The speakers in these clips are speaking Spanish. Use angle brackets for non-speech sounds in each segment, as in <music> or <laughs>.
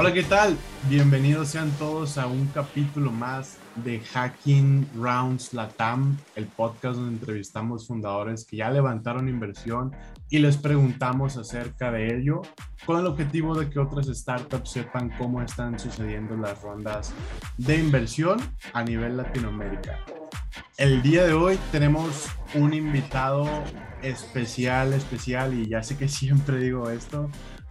Hola, ¿qué tal? Bienvenidos sean todos a un capítulo más de Hacking Rounds Latam, el podcast donde entrevistamos fundadores que ya levantaron inversión y les preguntamos acerca de ello, con el objetivo de que otras startups sepan cómo están sucediendo las rondas de inversión a nivel Latinoamérica. El día de hoy tenemos un invitado especial, especial, y ya sé que siempre digo esto,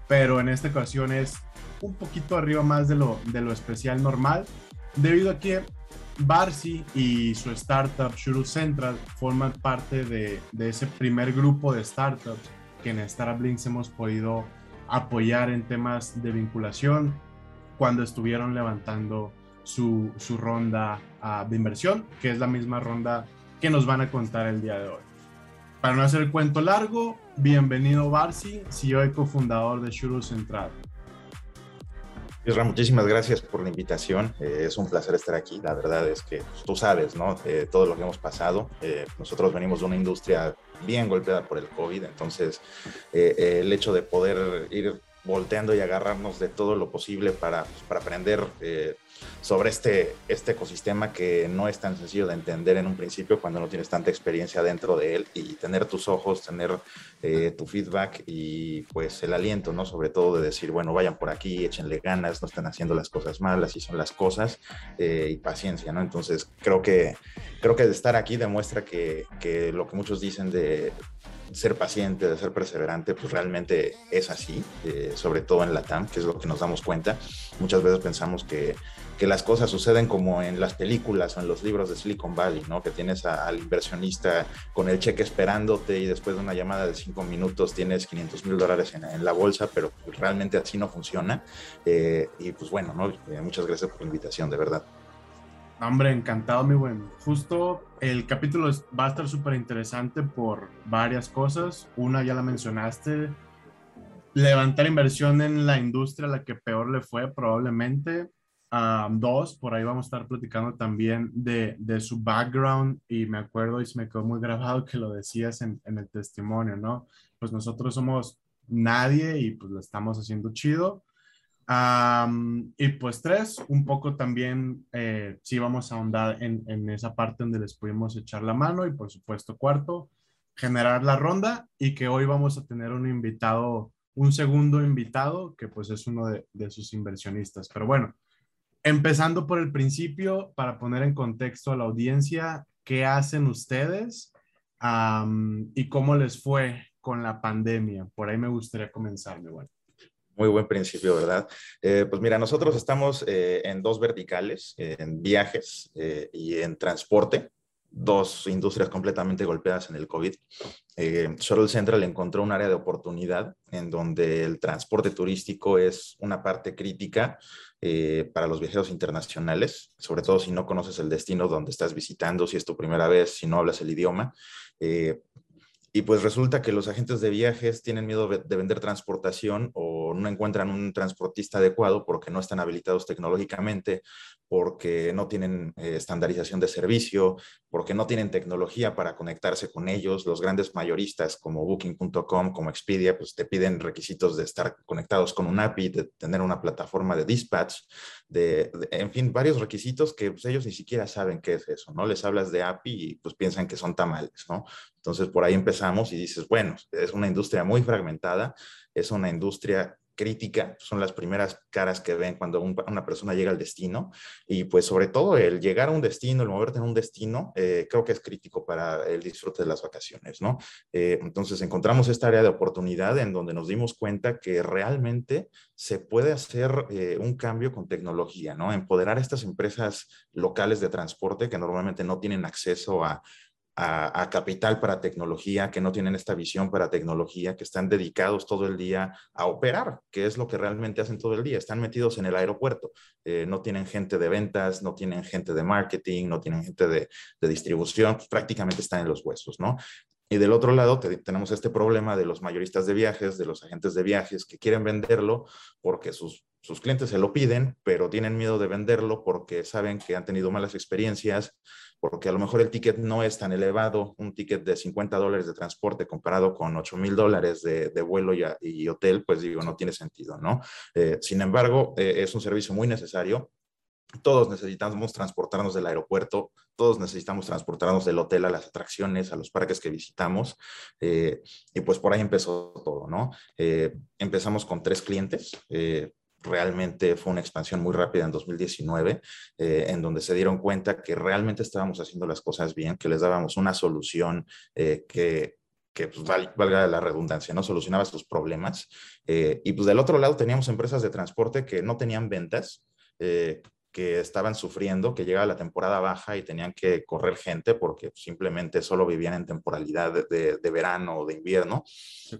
pero en esta ocasión es un poquito arriba más de lo, de lo especial normal, debido a que Barsi y su startup Shuru Central forman parte de, ese primer grupo de startups que en Startup Links hemos podido apoyar en temas de vinculación cuando estuvieron levantando su, su ronda uh, de inversión, que es la misma ronda que nos van a contar el día de hoy. Para no hacer el cuento largo, bienvenido Barsi, CEO y cofundador de Shuru Central. Isra, muchísimas gracias por la invitación. Eh, es un placer estar aquí. La verdad es que tú sabes, ¿no? Eh, todo lo que hemos pasado. Eh, nosotros venimos de una industria bien golpeada por el COVID, entonces el hecho de poder ir volteando y agarrarnos de todo lo posible para, pues, para aprender sobre este, este ecosistema que no es tan sencillo de entender en un principio cuando no tienes tanta experiencia dentro de él y tener tus ojos, tener eh, tu feedback y pues el aliento, ¿no? Sobre todo de decir, bueno, vayan por aquí, échenle ganas, no están haciendo las cosas mal, así son las cosas eh, y paciencia, ¿no? Entonces creo que, creo que estar aquí demuestra que, que lo que muchos dicen de ser paciente, de ser perseverante, pues realmente es así, eh, sobre todo en la TAM, que es lo que nos damos cuenta. Muchas veces pensamos que, que, las cosas suceden como en las películas o en los libros de Silicon Valley, ¿no? Que tienes a, al inversionista con el cheque esperándote y después de una llamada de cinco minutos tienes 500 mil dólares en, en, la bolsa, pero pues realmente así no funciona. Eh, y pues bueno, ¿no? Eh, muchas gracias por la invitación, de verdad. Hombre, encantado, mi buen. Justo el capítulo va a estar súper interesante por varias cosas. Una ya la mencionaste, levantar inversión en la industria a la que peor le fue probablemente. Um, dos, por ahí vamos a estar platicando también de, de, su background y me acuerdo y se me quedó muy grabado que lo decías en, en el testimonio, ¿no? Pues nosotros somos nadie y pues lo estamos haciendo chido y pues tres, un poco también, eh, sí vamos a ahondar en, en, esa parte donde les pudimos echar la mano y por supuesto cuarto, generar la ronda y que hoy vamos a tener un invitado, un segundo invitado que pues es uno de, de sus inversionistas. Pero bueno, empezando por el principio, para poner en contexto a la audiencia, ¿qué hacen ustedes y cómo les fue con la pandemia? Por ahí me gustaría comenzar, bueno. Muy buen principio, ¿verdad? Eh, pues mira, nosotros estamos eh, en dos verticales, en viajes eh, y en transporte, dos industrias completamente golpeadas en el COVID. Shuttle Central encontró un área de oportunidad en donde el transporte turístico es una parte crítica para los viajeros internacionales, sobre todo si no conoces el destino donde estás visitando, si es tu primera vez, si no hablas el idioma. Y pues resulta que los agentes de viajes tienen miedo de vender transportación o no encuentran un transportista adecuado porque no están habilitados tecnológicamente, porque no tienen eh, estandarización de servicio, porque no tienen tecnología para conectarse con ellos. Los grandes mayoristas como Booking.com, como Expedia, pues te piden requisitos de estar conectados con un API, de tener una plataforma de dispatch, de, en fin, varios requisitos que pues, ellos ni siquiera saben qué es eso, ¿no? Les hablas de API y pues piensan que son tamales, ¿no? Entonces por ahí empezamos y dices, bueno, es una industria muy fragmentada, es una industria crítica, son las primeras caras que ven cuando un, una persona llega al destino y pues sobre todo el llegar a un destino, el moverte en un destino, eh, creo que es crítico para el disfrute de las vacaciones, ¿no? Eh, entonces encontramos esta área de oportunidad en donde nos dimos cuenta que realmente se puede hacer eh, un cambio con tecnología, ¿no? Empoderar a estas empresas locales de transporte que normalmente no tienen acceso a a, capital para tecnología, que no tienen esta visión para tecnología, que están dedicados todo el día a operar, que es lo que realmente hacen todo el día. Están metidos en el aeropuerto, eh, no tienen gente de ventas, no tienen gente de marketing, no tienen gente de, distribución, pues prácticamente están en los huesos, ¿no? Y del otro lado te, tenemos este problema de los mayoristas de viajes, de los agentes de viajes que quieren venderlo porque sus sus clientes se lo piden, pero tienen miedo de venderlo porque saben que han tenido malas experiencias, porque a lo mejor el ticket no es tan elevado, un ticket de 50 dólares de transporte comparado con 8 mil dólares de, vuelo y, hotel, pues digo, no tiene sentido, ¿no? Eh, sin embargo, eh, es un servicio muy necesario. Todos necesitamos transportarnos del aeropuerto, todos necesitamos transportarnos del hotel a las atracciones, a los parques que visitamos. Eh, y pues por ahí empezó todo, ¿no? empezamos con tres clientes realmente fue una expansión muy rápida en 2019, eh, en donde se dieron cuenta que realmente estábamos haciendo las cosas bien, que les dábamos una solución eh, que, que pues, valga la redundancia, ¿no? Solucionaba sus problemas. Eh, y pues del otro lado teníamos empresas de transporte que no tenían ventas, que estaban sufriendo, que llegaba la temporada baja y tenían que correr gente porque simplemente solo vivían en temporalidad de, de, verano o de invierno.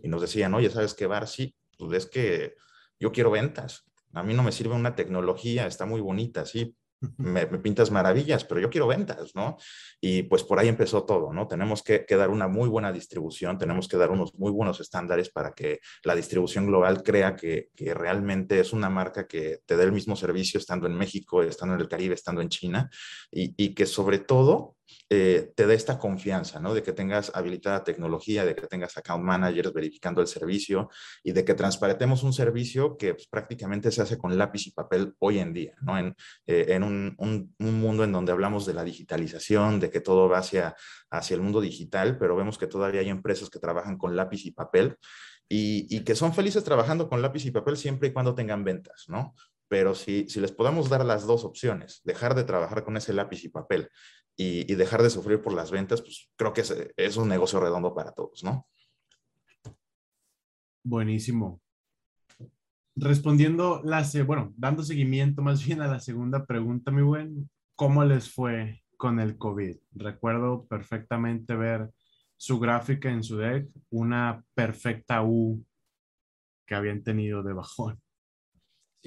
Y nos decían, oye, ¿sabes qué, Barcy? Pues es que yo quiero ventas. A mí no me sirve una tecnología, está muy bonita, sí, me, pintas maravillas, pero yo quiero ventas, ¿no? Y pues por ahí empezó todo, ¿no? Tenemos que, dar una muy buena distribución, tenemos que dar unos muy buenos estándares para que la distribución global crea que, realmente es una marca que te dé el mismo servicio estando en México, estando en el Caribe, estando en China, y, y que sobre todo eh, te dé esta confianza, ¿no? De que tengas habilitada tecnología, de que tengas account managers verificando el servicio y de que transparentemos un servicio que pues, prácticamente se hace con lápiz y papel hoy en día, ¿no? En, eh, un, mundo en donde hablamos de la digitalización, de que todo va hacia, el mundo digital, pero vemos que todavía hay empresas que trabajan con lápiz y papel. Y, y, que son felices trabajando con lápiz y papel siempre y cuando tengan ventas, ¿no? Pero si, si les podemos dar las dos opciones, dejar de trabajar con ese lápiz y papel y, dejar de sufrir por las ventas, pues creo que es, un negocio redondo para todos, ¿no? Buenísimo. Respondiendo, la, bueno, dando seguimiento más bien a la segunda pregunta, mi buen, ¿cómo les fue con el COVID? Recuerdo perfectamente ver su gráfica en su deck, una perfecta U que habían tenido de bajón.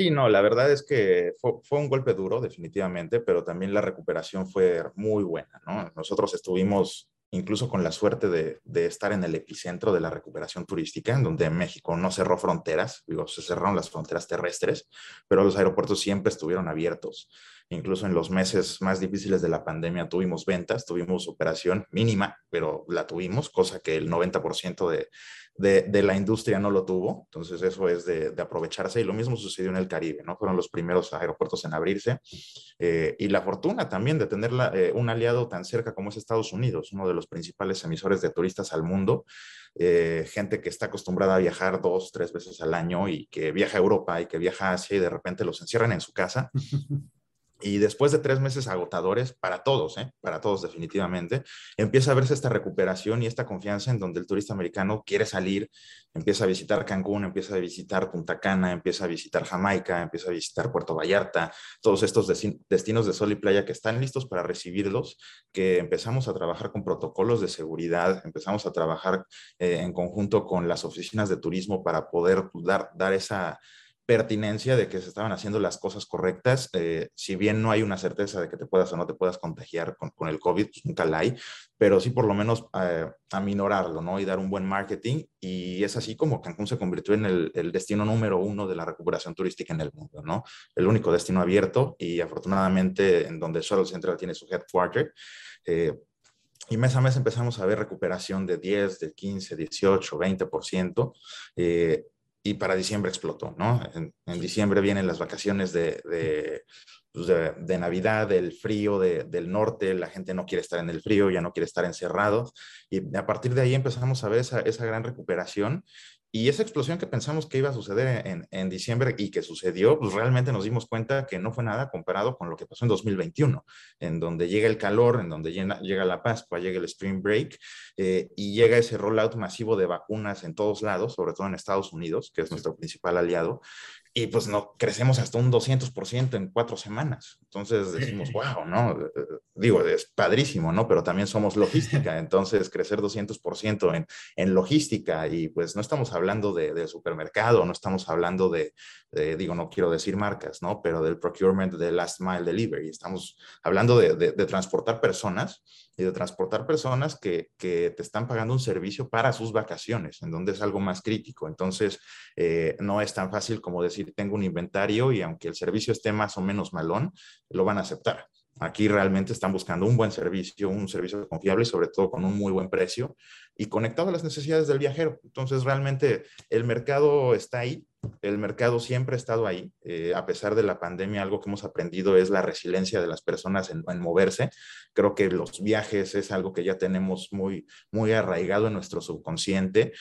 Sí, no, la verdad es que fue, un golpe duro, definitivamente, pero también la recuperación fue muy buena, ¿no? Nosotros estuvimos incluso con la suerte de, de, estar en el epicentro de la recuperación turística, en donde México no cerró fronteras, digo, se cerraron las fronteras terrestres, pero los aeropuertos siempre estuvieron abiertos. Incluso en los meses más difíciles de la pandemia tuvimos ventas, tuvimos operación mínima, pero la tuvimos, cosa que el 90% de, de, la industria no lo tuvo. Entonces eso es de, aprovecharse y lo mismo sucedió en el Caribe, ¿no? Fueron los primeros aeropuertos en abrirse eh, y la fortuna también de tener eh, un aliado tan cerca como es Estados Unidos, uno de los principales emisores de turistas al mundo. Eh, gente que está acostumbrada a viajar dos, tres veces al año y que viaja a Europa y que viaja a Asia y de repente los encierran en su casa. <laughs> Y después de tres meses agotadores para todos, ¿eh? para todos definitivamente, empieza a verse esta recuperación y esta confianza en donde el turista americano quiere salir, empieza a visitar Cancún, empieza a visitar Punta Cana, empieza a visitar Jamaica, empieza a visitar Puerto Vallarta, todos estos destinos de sol y playa que están listos para recibirlos, que empezamos a trabajar con protocolos de seguridad, empezamos a trabajar eh, en conjunto con las oficinas de turismo para poder dar, dar esa pertinencia de que se estaban haciendo las cosas correctas. Eh, si bien no hay una certeza de que te puedas o no te puedas contagiar con, el COVID, pues nunca la hay, pero sí por lo menos eh, aminorarlo, ¿no? Y dar un buen marketing. Y es así como Cancún se convirtió en el, destino número uno de la recuperación turística en el mundo, ¿no? El único destino abierto y afortunadamente en donde Shuttle Central tiene su headquarter. Eh, y mes a mes empezamos a ver recuperación de 10, de 15, 18, 20%. Eh, y para diciembre explotó, ¿no? En, diciembre vienen las vacaciones de, pues de, de, Navidad, el frío del norte, la gente no quiere estar en el frío, ya no quiere estar encerrado, y a partir de ahí empezamos a ver esa, esa gran recuperación y esa explosión que pensamos que iba a suceder en, en, diciembre y que sucedió, pues realmente nos dimos cuenta que no fue nada comparado con lo que pasó en 2021, en donde llega el calor, en donde llega, llega la Pascua, llega el Spring Break eh, y llega ese rollout masivo de vacunas en todos lados, sobre todo en Estados Unidos, que es nuestro principal aliado, y pues no, crecemos hasta un 200% en cuatro semanas. Entonces decimos, <laughs> wow, ¿no? Digo, es padrísimo, ¿no? Pero también somos logística, entonces crecer 200% en, en logística y pues no estamos hablando de, supermercado, no estamos hablando de, digo, no quiero decir marcas, ¿no? Pero del procurement de last mile delivery, estamos hablando de, de transportar personas y de transportar personas que, que te están pagando un servicio para sus vacaciones, en donde es algo más crítico. Entonces, eh, no es tan fácil como decir, tengo un inventario y aunque el servicio esté más o menos malón, lo van a aceptar. Aquí realmente están buscando un buen servicio, un servicio confiable y sobre todo con un muy buen precio y conectado a las necesidades del viajero. Entonces, realmente el mercado está ahí, el mercado siempre ha estado ahí. Eh, a pesar de la pandemia, algo que hemos aprendido es la resiliencia de las personas en, en, moverse. Creo que los viajes es algo que ya tenemos muy, muy arraigado en nuestro subconsciente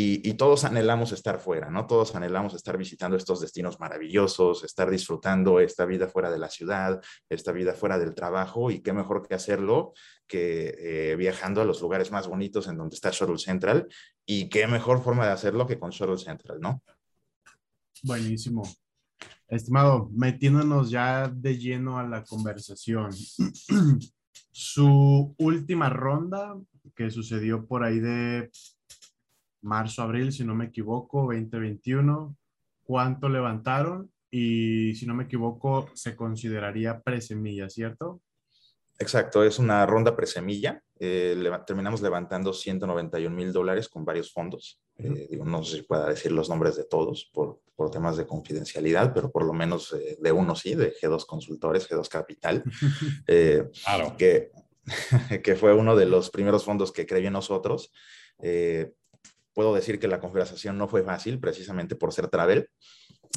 y, todos anhelamos estar fuera, ¿no? Todos anhelamos estar visitando estos destinos maravillosos, estar disfrutando esta vida fuera de la ciudad, esta vida fuera del trabajo, y qué mejor que hacerlo que eh, viajando a los lugares más bonitos en donde está Shuttle Central, y qué mejor forma de hacerlo que con Shuttle Central, ¿no? Buenísimo. Estimado, metiéndonos ya de lleno a la conversación, <clears throat> su última ronda que sucedió por ahí de marzo, abril, si no me equivoco, 2021. ¿Cuánto levantaron? Y si no me equivoco, se consideraría presemilla, ¿cierto? Exacto, es una ronda presemilla. Eh, terminamos levantando 191 mil dólares con varios fondos. Eh, digo, no sé si pueda decir los nombres de todos por, por temas de confidencialidad, pero por lo menos eh, de uno sí, de G2 Consultores, G2 Capital, <laughs> claro. que, <laughs> que fue uno de los primeros fondos que creí en nosotros puedo decir que la conversación no fue fácil precisamente por ser travel.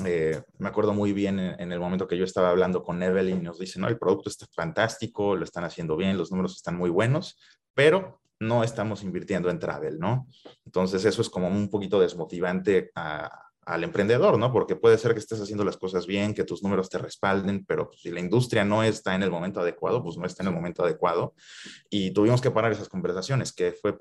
Eh, me acuerdo muy bien en, el momento que yo estaba hablando con Evelyn y nos dice, no, el producto está fantástico, lo están haciendo bien, los números están muy buenos, pero no estamos invirtiendo en travel, ¿no? Entonces eso es como un poquito desmotivante al emprendedor, ¿no? Porque puede ser que estés haciendo las cosas bien, que tus números te respalden, pero pues, si la industria no está en el momento adecuado, pues no está en el momento adecuado. Y tuvimos que parar esas conversaciones, que fue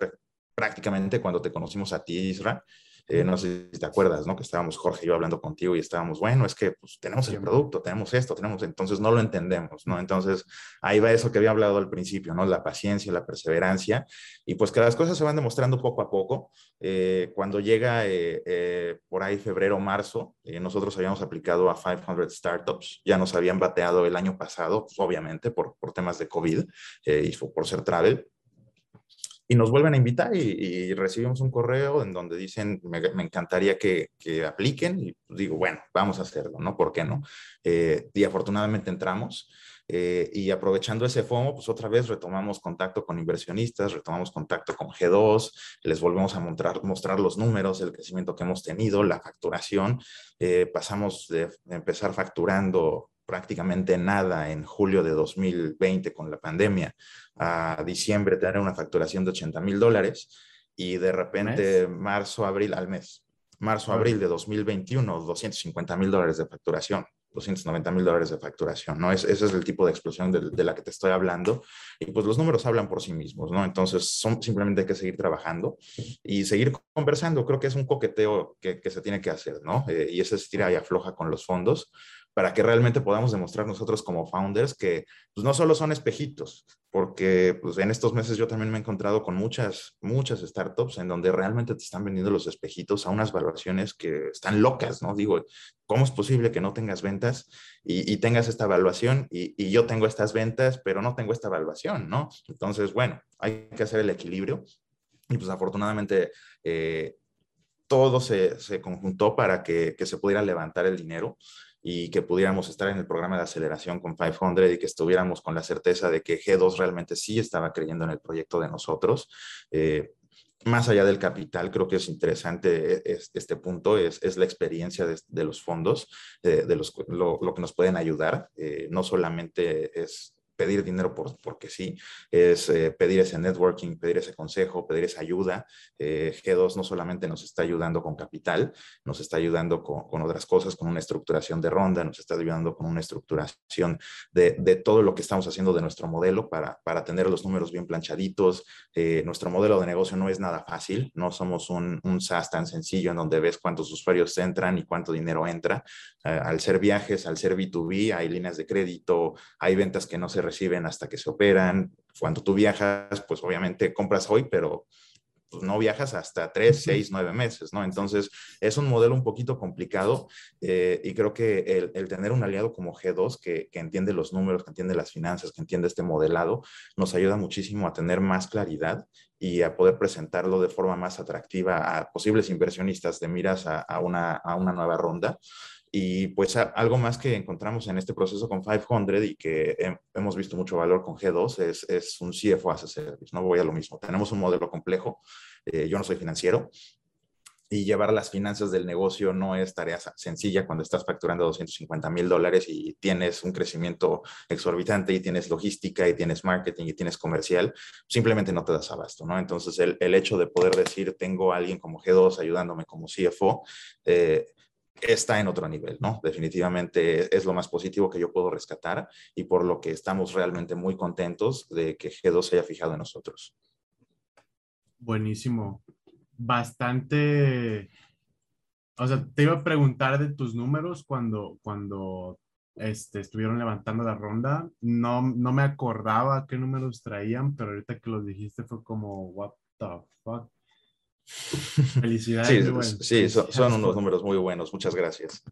prácticamente cuando te conocimos a ti, Isra, eh, no sé si te acuerdas, ¿no? Que estábamos Jorge y yo hablando contigo y estábamos, bueno, es que pues, tenemos el producto, tenemos esto, tenemos, entonces no lo entendemos, ¿no? Entonces ahí va eso que había hablado al principio, ¿no? La paciencia, la perseverancia y pues que las cosas se van demostrando poco a poco. Eh, cuando llega eh, por ahí febrero, marzo, nosotros habíamos aplicado a 500 startups, ya nos habían bateado el año pasado, pues, obviamente por, por temas de COVID y por ser travel, y nos vuelven a invitar y, recibimos un correo en donde dicen, me, encantaría que, que, apliquen y digo, bueno, vamos a hacerlo, ¿no? ¿Por qué no? Eh, y afortunadamente entramos eh, y aprovechando ese FOMO, pues otra vez retomamos contacto con inversionistas, retomamos contacto con G2, les volvemos a mostrar, mostrar los números, el crecimiento que hemos tenido, la facturación, eh, pasamos de empezar facturando prácticamente nada en julio de 2020 con la pandemia a diciembre tener una facturación de 80 mil dólares y de repente marzo, abril al mes, marzo, abril de 2021, 250 mil dólares de facturación. 290 mil dólares de facturación, ¿no? Es, ese es el tipo de explosión de, de, la que te estoy hablando. Y pues los números hablan por sí mismos, ¿no? Entonces, son, simplemente hay que seguir trabajando y seguir conversando. Creo que es un coqueteo que, que se tiene que hacer, ¿no? Eh, y ese estira y afloja con los fondos para que realmente podamos demostrar nosotros como founders que pues, no solo son espejitos, porque pues, en estos meses yo también me he encontrado con muchas, muchas startups en donde realmente te están vendiendo los espejitos a unas valuaciones que están locas, ¿no? Digo, ¿cómo es posible que no tengas ventas y, tengas esta evaluación y, yo tengo estas ventas, pero no tengo esta evaluación, ¿no? Entonces, bueno, hay que hacer el equilibrio y pues afortunadamente... Eh, todo se, se, conjuntó para que, que se pudiera levantar el dinero y que pudiéramos estar en el programa de aceleración con 500 y que estuviéramos con la certeza de que G2 realmente sí estaba creyendo en el proyecto de nosotros. Eh, más allá del capital, creo que es interesante e, este punto, es, es la experiencia de, los fondos, de, los, lo, que nos pueden ayudar. Eh, no solamente es pedir dinero por, porque sí, es eh, pedir ese networking, pedir ese consejo, pedir esa ayuda. Eh, G2 no solamente nos está ayudando con capital, nos está ayudando con, con, otras cosas, con una estructuración de ronda, nos está ayudando con una estructuración de, de todo lo que estamos haciendo de nuestro modelo para, para tener los números bien planchaditos. Eh, nuestro modelo de negocio no es nada fácil, no somos un, un SaaS tan sencillo en donde ves cuántos usuarios entran y cuánto dinero entra. Al ser viajes, al ser B2B, hay líneas de crédito, hay ventas que no se reciben hasta que se operan. Cuando tú viajas, pues obviamente compras hoy, pero pues no viajas hasta tres, seis, nueve meses, ¿no? Entonces, es un modelo un poquito complicado eh, y creo que el, tener un aliado como G2 que, que, entiende los números, que entiende las finanzas, que entiende este modelado, nos ayuda muchísimo a tener más claridad y a poder presentarlo de forma más atractiva a posibles inversionistas de miras a, a, una, a una nueva ronda. Y pues algo más que encontramos en este proceso con 500 y que hemos visto mucho valor con G2 es, es un CFO as a service, no voy a lo mismo. Tenemos un modelo complejo, eh, yo no soy financiero, y llevar las finanzas del negocio no es tarea sencilla cuando estás facturando 250 mil dólares y tienes un crecimiento exorbitante y tienes logística y tienes marketing y tienes comercial, simplemente no te das abasto, ¿no? Entonces, el, el hecho de poder decir, tengo a alguien como G2 ayudándome como CFO, eh, está en otro nivel, ¿no? Definitivamente es lo más positivo que yo puedo rescatar y por lo que estamos realmente muy contentos de que G2 se haya fijado en nosotros. Buenísimo. Bastante, o sea, te iba a preguntar de tus números cuando, cuando este, estuvieron levantando la ronda. No, no me acordaba qué números traían, pero ahorita que los dijiste fue como, what the fuck. Felicidades. Sí, son, unos números muy buenos. Muchas gracias.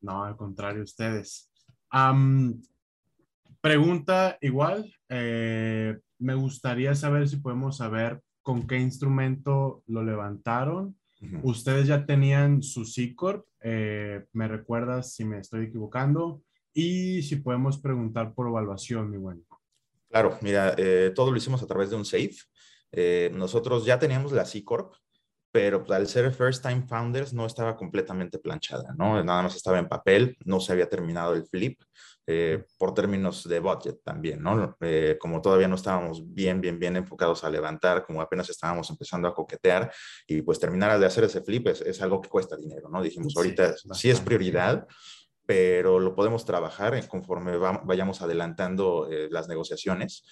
No, al contrario, ustedes. pregunta igual. Eh, me gustaría saber si podemos saber con qué instrumento lo levantaron. Ustedes ya tenían su C Corp. Eh, ¿Me recuerdas si me estoy equivocando? Y si podemos preguntar por evaluación, mi bueno. Claro, mira, eh, todo lo hicimos a través de un SAFE. Eh, nosotros ya teníamos la C Corp, pero pues, al ser first time founders no estaba completamente planchada, ¿no? Nada más estaba en papel, no se había terminado el flip eh, por términos de budget también, ¿no? Eh, como todavía no estábamos bien, bien, bien enfocados a levantar, como apenas estábamos empezando a coquetear y pues terminar de hacer ese flip es, algo que cuesta dinero, ¿no? Dijimos, ahorita sí, es prioridad, pero lo podemos trabajar conforme vayamos adelantando las negociaciones.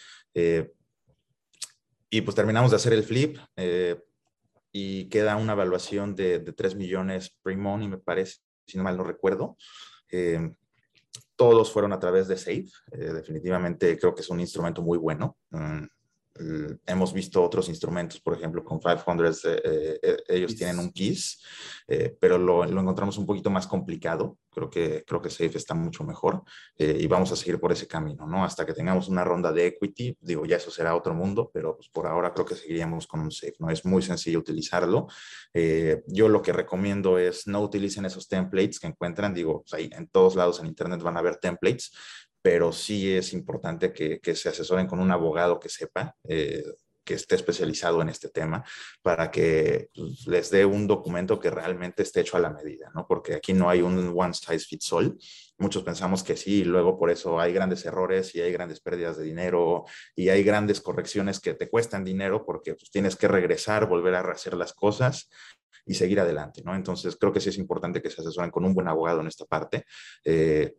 Y pues terminamos de hacer el flip eh, y queda una evaluación de, de 3 millones pre-money, me parece, si no mal no recuerdo. Eh, todos fueron a través de Safe. Eh, definitivamente creo que es un instrumento muy bueno. Mm, hemos visto otros instrumentos, por ejemplo, con 500, eh, eh, eh, ellos tienen un KISS, pero lo, lo, encontramos un poquito más complicado. Creo que, creo que Safe está mucho mejor y vamos a seguir por ese camino, ¿no? Hasta que tengamos una ronda de equity, digo, ya eso será otro mundo, pero pues, por ahora creo que seguiríamos con un Safe, ¿no? Es muy sencillo utilizarlo. yo lo que recomiendo es no utilicen esos templates que encuentran, digo, pues, ahí en todos lados en Internet van a haber templates, pero sí es importante que, se asesoren con un abogado que sepa, eh, que esté especializado en este tema, para que pues, les dé un documento que realmente esté hecho a la medida, ¿no? Porque aquí no hay un one size fits all. Muchos pensamos que sí, luego por eso hay grandes errores y hay grandes pérdidas de dinero y hay grandes correcciones que te cuestan dinero porque pues, tienes que regresar, volver a hacer las cosas y seguir adelante, ¿no? Entonces, creo que sí es importante que se asesoren con un buen abogado en esta parte. Eh,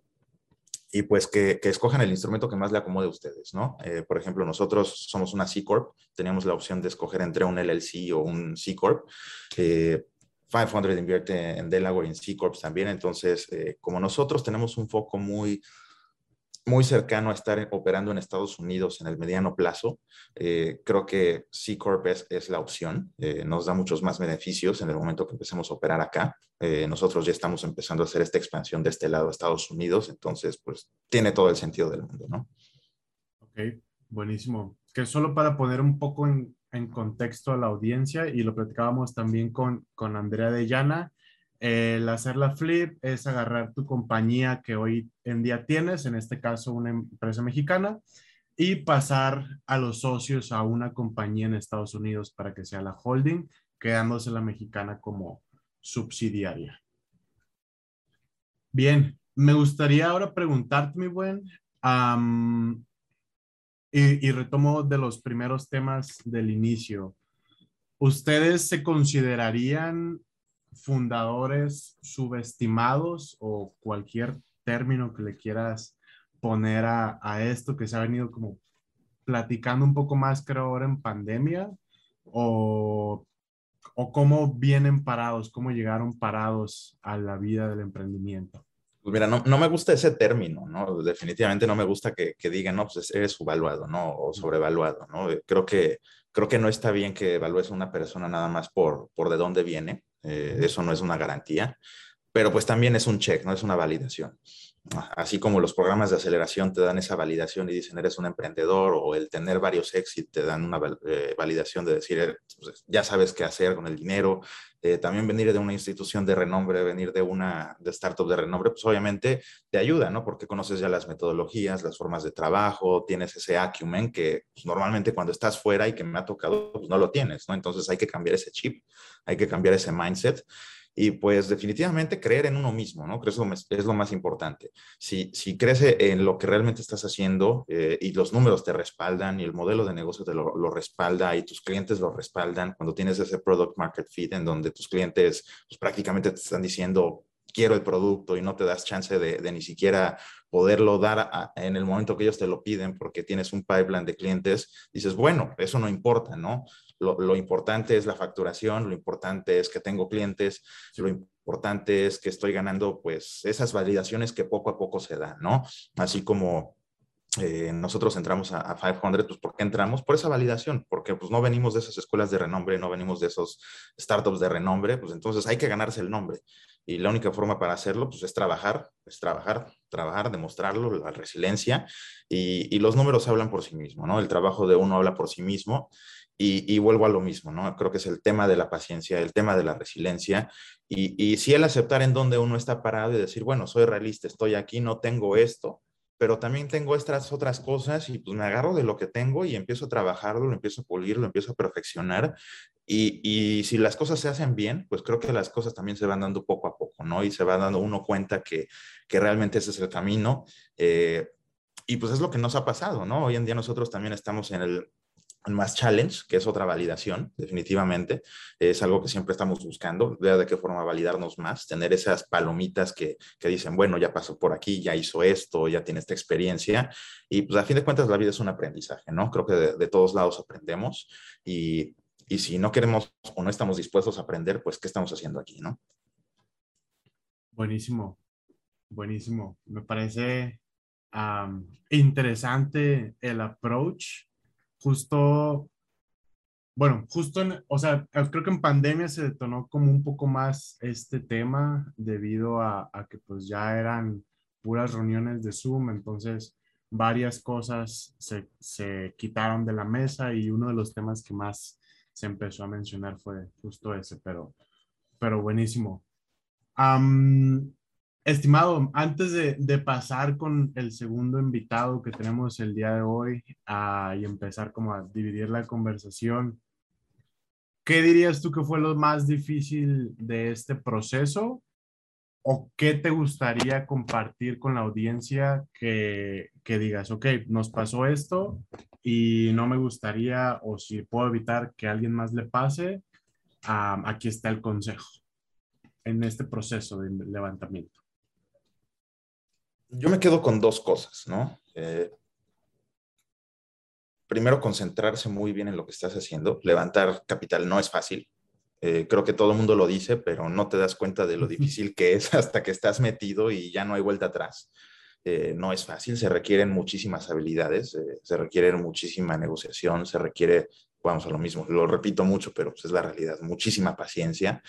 y pues que, escojan el instrumento que más le acomode a ustedes, ¿no? Eh, por ejemplo, nosotros somos una C Corp, teníamos la opción de escoger entre un LLC o un C Corp. Eh, 500 invierte en Delaware y en C Corps también, entonces, eh, como nosotros tenemos un foco muy muy cercano a estar operando en Estados Unidos en el mediano plazo. Eh, creo que C Corp es, la opción. Eh, nos da muchos más beneficios en el momento que empecemos a operar acá. Eh, nosotros ya estamos empezando a hacer esta expansión de este lado a Estados Unidos, entonces, pues, tiene todo el sentido del mundo, ¿no? Ok, buenísimo. Que solo para poner un poco en, en contexto a la audiencia, y lo platicábamos también con, con Andrea de Llana, el hacer la flip es agarrar tu compañía que hoy en día tienes, en este caso una empresa mexicana, y pasar a los socios a una compañía en Estados Unidos para que sea la holding, quedándose la mexicana como subsidiaria. Bien, me gustaría ahora preguntarte, mi buen, y, y retomo de los primeros temas del inicio. ¿Ustedes se considerarían fundadores subestimados o cualquier término que le quieras poner a, esto que se ha venido como platicando un poco más, creo, ahora en pandemia, o, o cómo vienen parados, cómo llegaron parados a la vida del emprendimiento. Pues mira, no, no, me gusta ese término, ¿no? Definitivamente no me gusta que, que digan, no, pues eres subvaluado, ¿no? O sobrevaluado, ¿no? Creo que, creo que no está bien que evalúes a una persona nada más por, por de dónde viene. Eh, eso no es una garantía, pero pues también es un check, ¿no? Es una validación así como los programas de aceleración te dan esa validación y dicen eres un emprendedor o el tener varios éxitos te dan una eh, validación de decir pues, ya sabes qué hacer con el dinero, eh, también venir de una institución de renombre, venir de una de startup de renombre, pues obviamente te ayuda, ¿no? Porque conoces ya las metodologías, las formas de trabajo, tienes ese acumen que pues, normalmente cuando estás fuera y que me ha tocado, pues no lo tienes, ¿no? Entonces hay que cambiar ese chip, hay que cambiar ese mindset y pues definitivamente creer en uno mismo, ¿no? Creo que es lo más importante. Si, si crees en lo que realmente estás haciendo eh, y los números te respaldan y el modelo de negocio te lo, respalda y tus clientes lo respaldan, cuando tienes ese product market fit en donde tus clientes pues, prácticamente te están diciendo, quiero el producto y no te das chance de, ni siquiera poderlo dar en el momento que ellos te lo piden porque tienes un pipeline de clientes, dices, bueno, eso no importa, ¿no? Lo, importante es la facturación, lo importante es que tengo clientes, lo importante es que estoy ganando pues esas validaciones que poco a poco se dan, ¿no? Así como eh, nosotros entramos a, 500, pues ¿por qué entramos? Por esa validación, porque pues no venimos de esas escuelas de renombre, no venimos de esos startups de renombre, pues entonces hay que ganarse el nombre. Y la única forma para hacerlo pues es trabajar, es trabajar, trabajar, demostrarlo, la resiliencia y, y los números hablan por sí mismos, ¿no? El trabajo de uno habla por sí mismo y, vuelvo a lo mismo, ¿no? Creo que es el tema de la paciencia, el tema de la resiliencia y, y si el aceptar en donde uno está parado y decir, bueno, soy realista, estoy aquí, no tengo esto, pero también tengo estas otras cosas y pues me agarro de lo que tengo y empiezo a trabajarlo, lo empiezo a pulir, lo empiezo a perfeccionar y, y, si las cosas se hacen bien, pues creo que las cosas también se van dando poco a poco, ¿no? Y se va dando uno cuenta que, que realmente ese es el camino. Eh, y pues es lo que nos ha pasado, ¿no? Hoy en día nosotros también estamos en el, más challenge, que es otra validación, definitivamente. Es algo que siempre estamos buscando, ver de qué forma validarnos más, tener esas palomitas que, que, dicen, bueno, ya pasó por aquí, ya hizo esto, ya tiene esta experiencia. Y pues a fin de cuentas la vida es un aprendizaje, ¿no? Creo que de, todos lados aprendemos y, y, si no queremos o no estamos dispuestos a aprender, pues ¿qué estamos haciendo aquí, no? Buenísimo, buenísimo. Me parece interesante el approach justo, bueno, justo, en, o sea, creo que en pandemia se detonó como un poco más este tema debido a, a que pues ya eran puras reuniones de Zoom, entonces varias cosas se, se, quitaron de la mesa y uno de los temas que más se empezó a mencionar fue justo ese, pero, pero buenísimo. Estimado, antes de, pasar con el segundo invitado que tenemos el día de hoy ah, y empezar como a dividir la conversación, ¿qué dirías tú que fue lo más difícil de este proceso? ¿O qué te gustaría compartir con la audiencia que, que digas, ok, nos pasó esto y no me gustaría o si puedo evitar que a alguien más le pase, ah, aquí está el consejo en este proceso de levantamiento? Yo me quedo con dos cosas, ¿no? Eh, primero, concentrarse muy bien en lo que estás haciendo. Levantar capital no es fácil. Eh, creo que todo el mundo lo dice, pero no te das cuenta de lo difícil que es <laughs> hasta que estás metido y ya no hay vuelta atrás. Eh, no es fácil, se requieren muchísimas habilidades, se requiere muchísima negociación, se requiere, vamos a lo mismo, lo repito mucho, pero pues, es la realidad, muchísima paciencia,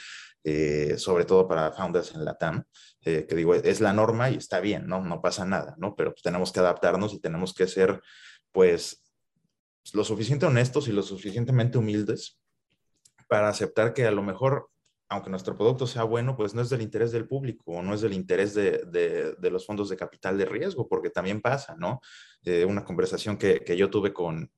sobre todo para founders en la TAM. Eh, que digo, es la norma y está bien, ¿no? No pasa nada, ¿no? Pero pues, tenemos que adaptarnos y tenemos que ser, pues, lo suficiente honestos y lo suficientemente humildes para aceptar que a lo mejor, aunque nuestro producto sea bueno, pues no es del interés del público o no es del interés de, de, los fondos de capital de riesgo, porque también pasa, ¿no? Eh, una conversación que, que yo tuve con,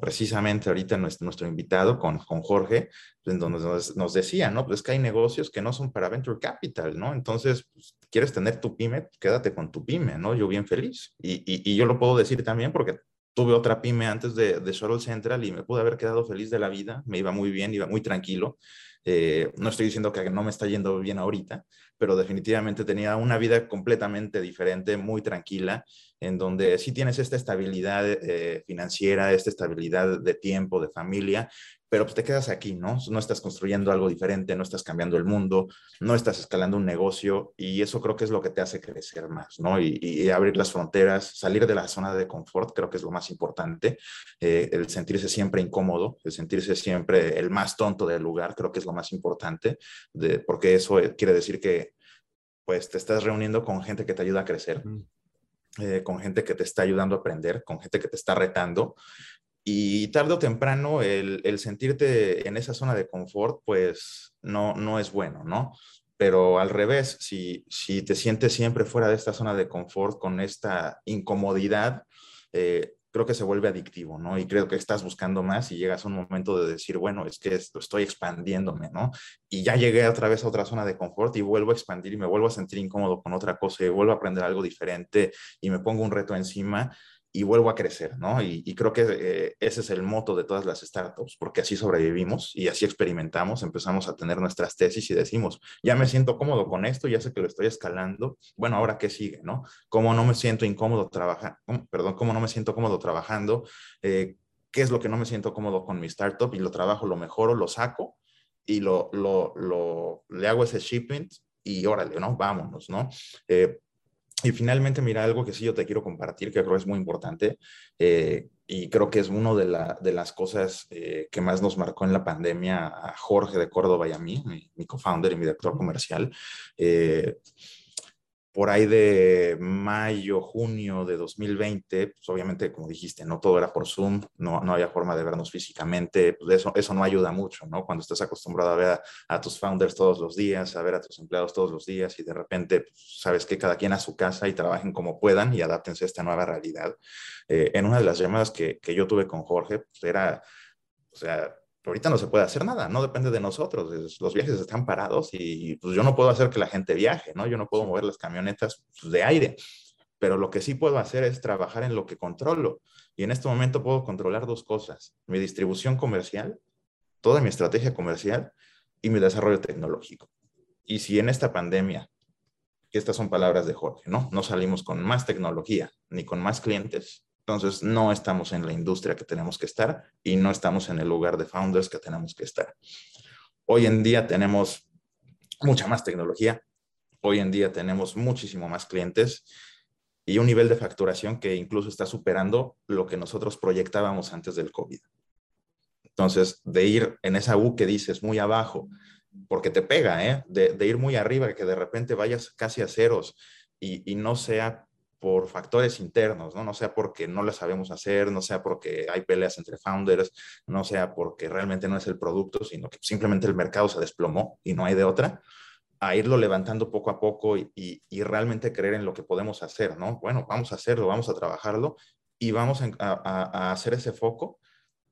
precisamente ahorita nuestro, nuestro invitado, con, con Jorge, en donde nos, decía, ¿no? Pues que hay negocios que no son para Venture Capital, ¿no? Entonces, pues, quieres tener tu pyme, quédate con tu pyme, ¿no? Yo bien feliz. Y, y, yo lo puedo decir también porque tuve otra pyme antes de, de Shuttle Central y me pude haber quedado feliz de la vida, me iba muy bien, iba muy tranquilo. Eh, no estoy diciendo que no me está yendo bien ahorita, pero definitivamente tenía una vida completamente diferente, muy tranquila en donde sí tienes esta estabilidad eh, financiera, esta estabilidad de tiempo, de familia, pero pues te quedas aquí, ¿no? No estás construyendo algo diferente, no estás cambiando el mundo, no estás escalando un negocio y eso creo que es lo que te hace crecer más, ¿no? Y, abrir las fronteras, salir de la zona de confort, creo que es lo más importante. Eh, el sentirse siempre incómodo, el sentirse siempre el más tonto del lugar, creo que es lo más importante, de, porque eso eh, quiere decir que pues te estás reuniendo con gente que te ayuda a crecer. Eh, con gente que te está ayudando a aprender, con gente que te está retando y tarde o temprano el, sentirte en esa zona de confort, pues no, no es bueno, ¿no? Pero al revés, si, si te sientes siempre fuera de esta zona de confort con esta incomodidad, eh, creo que se vuelve adictivo, ¿no? Y creo que estás buscando más y llegas a un momento de decir, bueno, es que esto, estoy expandiéndome, ¿no? Y ya llegué otra vez a otra zona de confort y vuelvo a expandir y me vuelvo a sentir incómodo con otra cosa y vuelvo a aprender algo diferente y me pongo un reto encima y vuelvo a crecer, ¿no? Y, creo que eh, ese es el moto de todas las startups, porque así sobrevivimos y así experimentamos, empezamos a tener nuestras tesis y decimos, ya me siento cómodo con esto, ya sé que lo estoy escalando, bueno, ahora qué sigue, ¿no? ¿Cómo no me siento incómodo trabajando? Perdón, ¿cómo no me siento cómodo trabajando? Eh, ¿Qué es lo que no me siento cómodo con mi startup? Y lo trabajo, lo mejoro, lo saco y lo, lo, lo le hago ese shipment y órale, ¿no? Vámonos, ¿no? Eh, y finalmente, mira, algo que sí yo te quiero compartir, que creo es muy importante, eh, y creo que es una de, la, de las cosas eh, que más nos marcó en la pandemia a Jorge de Córdoba y a mí, mi, mi co-founder y mi director comercial. Eh, por ahí de mayo, junio de 2020, pues obviamente, como dijiste, no todo era por Zoom, no, no había forma de vernos físicamente, pues eso, eso no ayuda mucho, ¿no? Cuando estás acostumbrado a ver a, tus founders todos los días, a ver a tus empleados todos los días y de repente pues, sabes que cada quien a su casa y trabajen como puedan y adáptense a esta nueva realidad. Eh, en una de las llamadas que, que yo tuve con Jorge, pues era, o sea, ahorita no se puede hacer nada, no depende de nosotros, los viajes están parados y pues yo no puedo hacer que la gente viaje, ¿no? Yo no puedo mover las camionetas pues, de aire, pero lo que sí puedo hacer es trabajar en lo que controlo. Y en este momento puedo controlar dos cosas, mi distribución comercial, toda mi estrategia comercial y mi desarrollo tecnológico. Y si en esta pandemia, que estas son palabras de Jorge, ¿no? No salimos con más tecnología ni con más clientes, entonces, no estamos en la industria que tenemos que estar y no estamos en el lugar de founders que tenemos que estar. Hoy en día tenemos mucha más tecnología, hoy en día tenemos muchísimo más clientes y un nivel de facturación que incluso está superando lo que nosotros proyectábamos antes del COVID. Entonces, de ir en esa U que dices muy abajo, porque te pega, ¿eh? de, ir muy arriba, que de repente vayas casi a ceros y, y no sea por factores internos, ¿no? No sea porque no lo sabemos hacer, no sea porque hay peleas entre founders, no sea porque realmente no es el producto, sino que simplemente el mercado se desplomó y no hay de otra, a irlo levantando poco a poco y, y, realmente creer en lo que podemos hacer, ¿no? Bueno, vamos a hacerlo, vamos a trabajarlo y vamos a, a hacer ese foco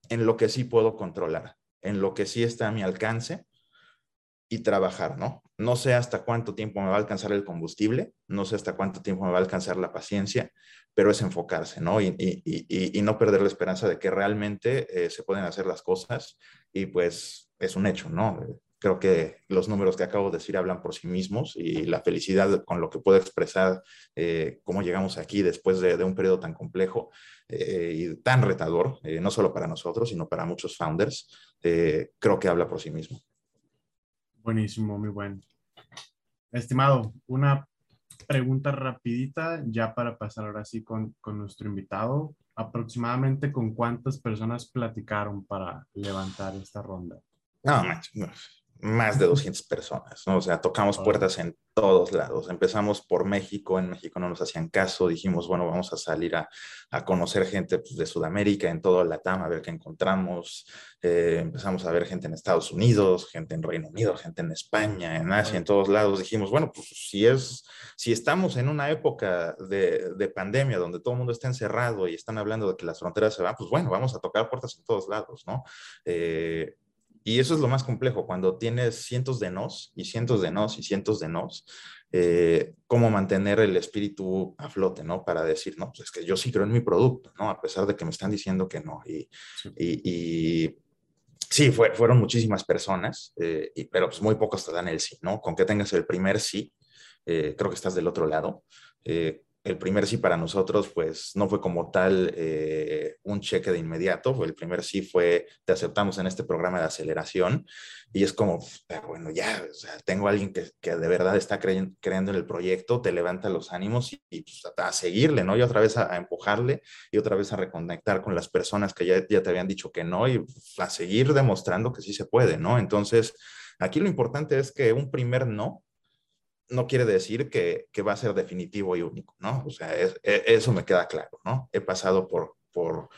en lo que sí puedo controlar, en lo que sí está a mi alcance y trabajar, ¿no? No sé hasta cuánto tiempo me va a alcanzar el combustible, no sé hasta cuánto tiempo me va a alcanzar la paciencia, pero es enfocarse, ¿no? Y, y, y, no perder la esperanza de que realmente eh, se pueden hacer las cosas y pues es un hecho, ¿no? Creo que los números que acabo de decir hablan por sí mismos y la felicidad con lo que puedo expresar eh, cómo llegamos aquí después de, un periodo tan complejo eh, y tan retador, no solo para nosotros, sino para muchos founders, creo que habla por sí mismo. Buenísimo, muy bueno. Estimado, una pregunta rapidita ya para pasar ahora sí con, con nuestro invitado. Aproximadamente con cuántas personas platicaron para levantar esta ronda. No, más de 200 personas, ¿no? O sea, tocamos puertas en todos lados. Empezamos por México, en México no nos hacían caso, dijimos, bueno, vamos a salir a, a conocer gente pues, de Sudamérica, en toda Latam, a ver qué encontramos. Eh, empezamos a ver gente en Estados Unidos, gente en Reino Unido, gente en España, en Asia, en todos lados. Dijimos, bueno, pues si es, si estamos en una época de, de pandemia donde todo el mundo está encerrado y están hablando de que las fronteras se van, pues bueno, vamos a tocar puertas en todos lados, ¿no? Eh, y eso es lo más complejo, cuando tienes cientos de nos y cientos de nos y cientos de nos, eh, cómo mantener el espíritu a flote, ¿no? Para decir, no, pues es que yo sí creo en mi producto, ¿no? A pesar de que me están diciendo que no. Y sí, y, sí fue, fueron muchísimas personas, eh, y, pero pues muy pocos te dan el sí, ¿no? Con que tengas el primer sí, eh, creo que estás del otro lado el primer sí para nosotros, pues no fue como tal eh, un cheque de inmediato. El primer sí fue, te aceptamos en este programa de aceleración y es como, bueno, ya, o sea, tengo a alguien que, que de verdad está creyendo, en el proyecto, te levanta los ánimos y, pues, a, seguirle, ¿no? Y otra vez a, empujarle y otra vez a reconectar con las personas que ya, ya te habían dicho que no y pues, a seguir demostrando que sí se puede, ¿no? Entonces, aquí lo importante es que un primer no no quiere decir que, va a ser definitivo y único, ¿no? O sea, e, eso me queda claro, ¿no? He pasado por, por,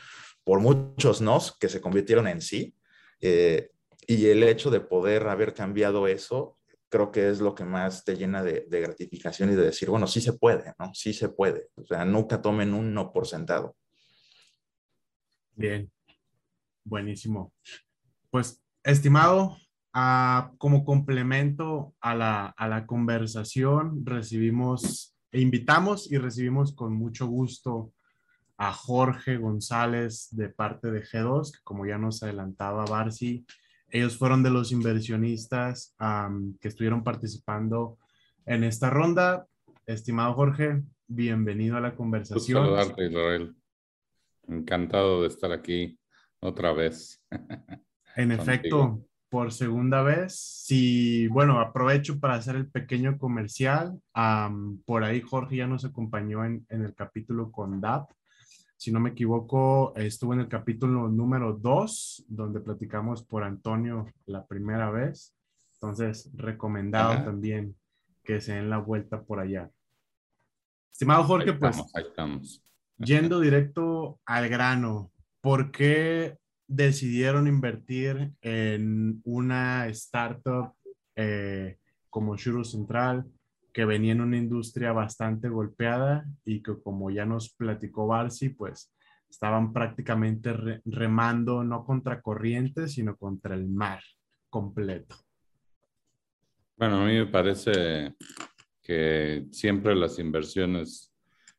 muchos nos que se convirtieron en sí eh, y el hecho de poder haber cambiado eso, creo que es lo que más te llena de, gratificación y de decir, bueno, sí se puede, ¿no? Sí se puede. O sea, nunca tomen un no por sentado. Bien, buenísimo. Pues, estimado, como complemento a la, conversación, recibimos, e invitamos y recibimos con mucho gusto a Jorge González de parte de G2, que como ya nos adelantaba Barsi, ellos fueron de los inversionistas que estuvieron participando en esta ronda. Estimado Jorge, bienvenido a la conversación. saludarte, Israel. Encantado de estar aquí otra vez. En efecto, por segunda vez. Si, bueno, aprovecho para hacer el pequeño comercial. por ahí Jorge ya nos acompañó en, el capítulo con DAP. Si no me equivoco, estuvo en el capítulo número 2, donde platicamos por Antonio la primera vez. Entonces, recomendado también que se den la vuelta por allá. Estimado Jorge, pues, ahí estamos. yendo directo al grano, ¿por qué decidieron invertir en una startup eh, como Shuru Central, que venía en una industria bastante golpeada y que como ya nos platicó Barsi, pues estaban prácticamente remando no contra corriente, sino contra el mar completo. Bueno, a mí me parece que siempre las inversiones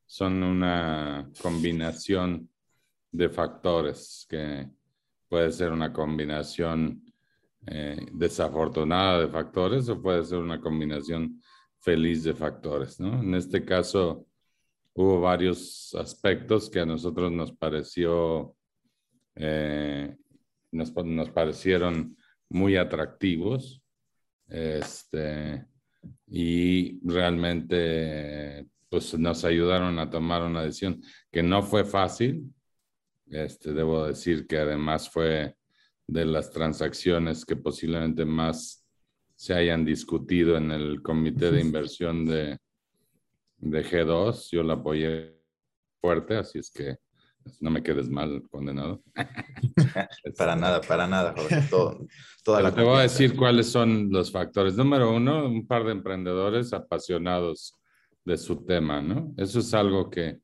son una combinación de factores que puede ser una combinación eh, desafortunada de factores o puede ser una combinación feliz de factores, ¿no? En este caso hubo varios aspectos que a nosotros nos pareció, eh, nos, nos, parecieron muy atractivos, este, y realmente pues nos ayudaron a tomar una decisión que no fue fácil, este, debo decir que además fue de las transacciones que posiblemente más se hayan discutido en el comité de inversión de, de G2. Yo la apoyé fuerte, así es que no me quedes mal, condenado. <laughs> <laughs> para nada, para nada, Jorge. te voy a decir cuáles son los factores. Número uno, un par de emprendedores apasionados de su tema, ¿no? Eso es algo que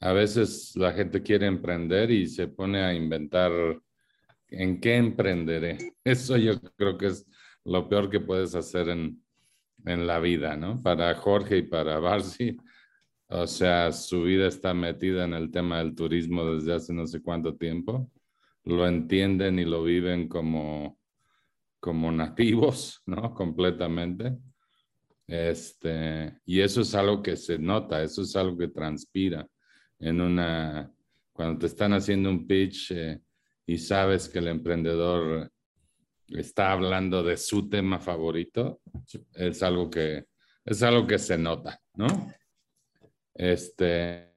a veces la gente quiere emprender y se pone a inventar en qué emprenderé. <laughs> Eso yo creo que es lo peor que puedes hacer en, la vida, ¿no? Para Jorge y para <laughs> Barsi, o sea, su vida está metida en el tema del turismo desde hace no sé cuánto tiempo. Lo entienden y lo viven como, como nativos, <laughs> ¿no? Completamente. Este, y eso es algo que se nota, eso es algo que transpira en una, cuando te están haciendo un pitch eh, y sabes que el emprendedor está hablando de su tema favorito, es algo que, es algo que se nota, ¿no? Este,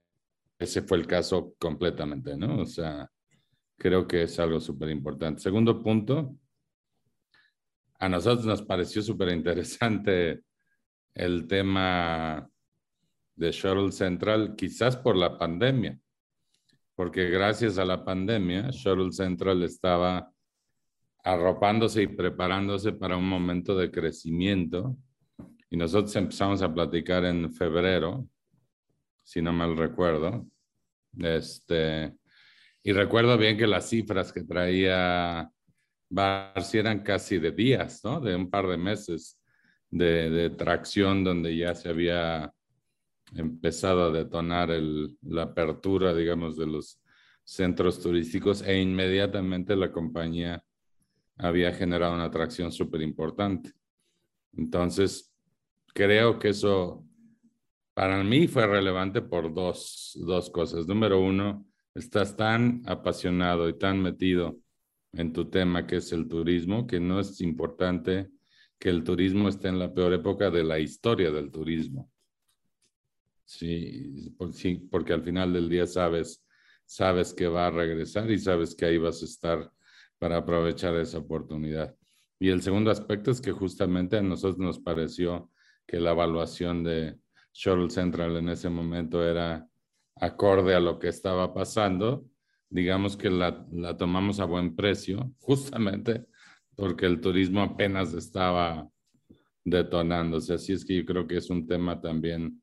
ese fue el caso completamente, ¿no? O sea, creo que es algo súper importante. Segundo punto, a nosotros nos pareció súper interesante el tema de Shuttle Central, quizás por la pandemia, porque gracias a la pandemia, Shuttle Central estaba arropándose y preparándose para un momento de crecimiento. Y nosotros empezamos a platicar en febrero, si no mal recuerdo. Este, y recuerdo bien que las cifras que traía Barsi eran casi de días, ¿no? De un par de meses de, de tracción donde ya se había empezado a detonar la apertura, digamos, de los centros turísticos e inmediatamente la compañía había generado una atracción súper importante. Entonces, creo que eso para mí fue relevante por dos, dos cosas. Número uno, estás tan apasionado y tan metido en tu tema que es el turismo, que no es importante que el turismo esté en la peor época de la historia del turismo. Sí, porque al final del día sabes, sabes que va a regresar y sabes que ahí vas a estar para aprovechar esa oportunidad. Y el segundo aspecto es que justamente a nosotros nos pareció que la evaluación de Shuttle Central en ese momento era acorde a lo que estaba pasando. Digamos que la, la tomamos a buen precio, justamente porque el turismo apenas estaba detonándose. Así es que yo creo que es un tema también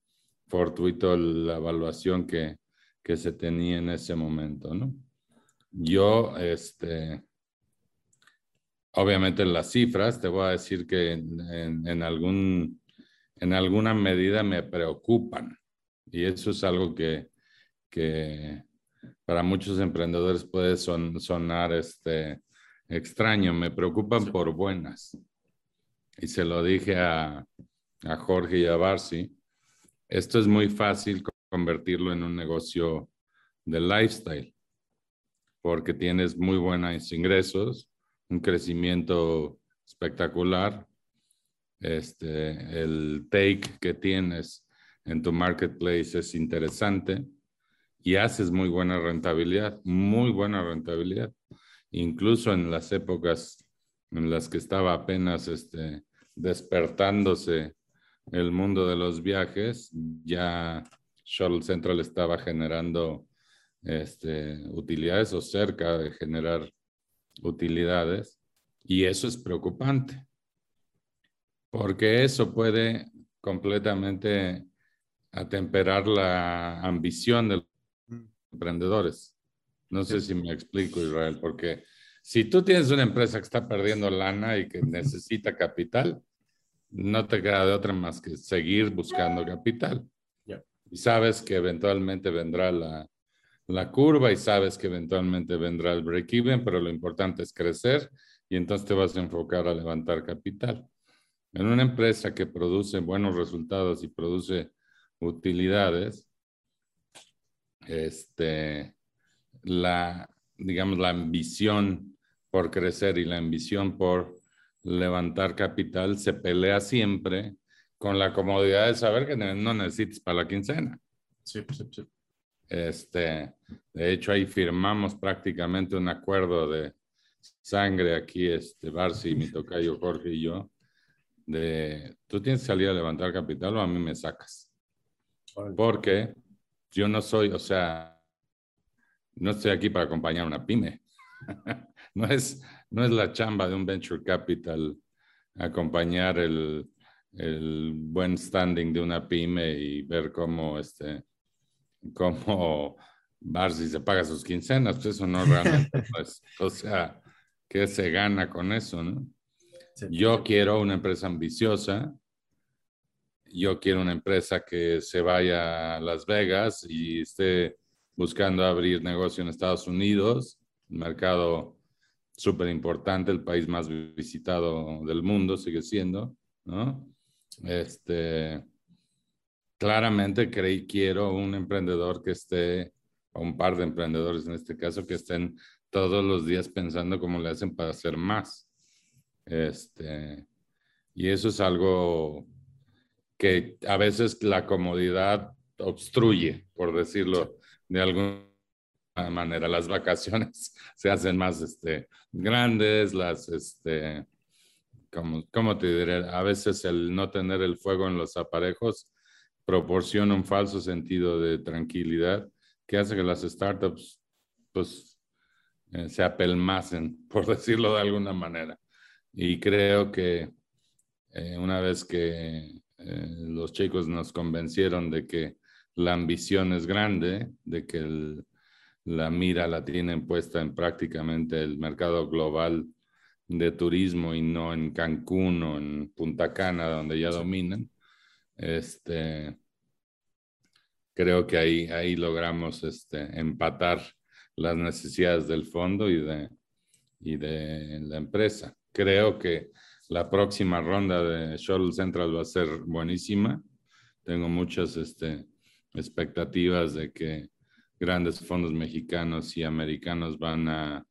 fortuito la evaluación que, que se tenía en ese momento, ¿no? Yo, este, obviamente las cifras, te voy a decir que en, en, algún, en alguna medida me preocupan. Y eso es algo que, que para muchos emprendedores puede sonar este, extraño. Me preocupan por buenas. Y se lo dije a, a Jorge y a Barsi esto es muy fácil convertirlo en un negocio de lifestyle, porque tienes muy buenos ingresos, un crecimiento espectacular, este, el take que tienes en tu marketplace es interesante y haces muy buena rentabilidad, muy buena rentabilidad. Incluso en las épocas en las que estaba apenas este, despertándose el mundo de los viajes, ya Shuttle Central estaba generando este, utilidades o cerca de generar utilidades y eso es preocupante porque eso puede completamente atemperar la ambición de los emprendedores. No sé si me explico, Israel, porque si tú tienes una empresa que está perdiendo lana y que necesita capital, no te queda de otra más que seguir buscando capital. Y sabes que eventualmente vendrá la, la curva y sabes que eventualmente vendrá el break-even, pero lo importante es crecer y entonces te vas a enfocar a levantar capital. En una empresa que produce buenos resultados y produce utilidades, este, la, digamos, la ambición por crecer y la ambición por levantar capital se pelea siempre con la comodidad de saber que no necesitas para la quincena. Sí, sí, sí. Este, de hecho, ahí firmamos prácticamente un acuerdo de sangre aquí, este, Barsi, mi tocayo Jorge y yo, de tú tienes que salir a levantar capital o a mí me sacas. Porque yo no soy, o sea, no estoy aquí para acompañar una pyme. <laughs> no es, no es la chamba de un venture capital acompañar el, buen standing de una pyme y ver cómo, este, cómo Barsi se paga sus quincenas, pues eso no <laughs> realmente, pues, o sea, ¿qué se gana con eso, no? Yo quiero una empresa ambiciosa, yo quiero una empresa que se vaya a Las Vegas y esté buscando abrir negocio en Estados Unidos, el mercado súper importante, el país más visitado del mundo sigue siendo, ¿no? Este, claramente creí, quiero un emprendedor que esté, o un par de emprendedores en este caso, que estén todos los días pensando cómo le hacen para hacer más. Este, y eso es algo que a veces la comodidad obstruye, por decirlo de algún manera. Las vacaciones <laughs> se hacen más este, grandes, las, este, como, ¿cómo te diré? A veces el no tener el fuego en los aparejos proporciona un falso sentido de tranquilidad que hace que las startups pues eh, se apelmacen, <laughs> por decirlo de alguna manera. Y creo que eh, una vez que eh, los chicos nos convencieron de que la ambición es grande, de que el, la mira la tienen puesta en prácticamente el mercado global de turismo y no en Cancún o en Punta Cana, donde ya dominan. Este, creo que ahí, ahí logramos este, empatar las necesidades del fondo y de, y de la empresa. Creo que la próxima ronda de Shuttle Central va a ser buenísima. tengo muchas este, expectativas de que grandes fondos mexicanos y americanos van a,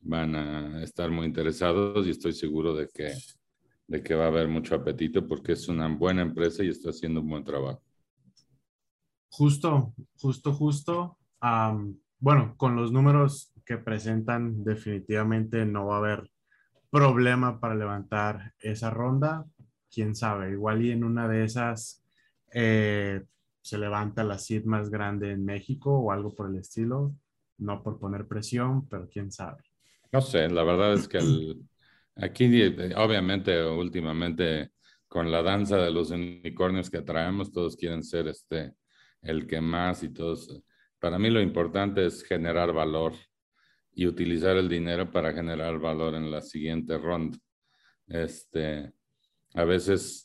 van a estar muy interesados y estoy seguro de que, de que va a haber mucho apetito porque es una buena empresa y está haciendo un buen trabajo. Justo, justo, justo. bueno, con los números que presentan, definitivamente no va a haber problema para levantar esa ronda. Quién sabe, igual y en una de esas eh, se levanta la CID más grande en México o algo por el estilo. No por poner presión, pero quién sabe. No sé, la verdad es que aquí, obviamente, últimamente, con la danza de los unicornios que traemos, todos quieren ser este, el que más y todos. Para mí lo importante es generar valor y utilizar el dinero para generar valor en la siguiente ronda. Este, a veces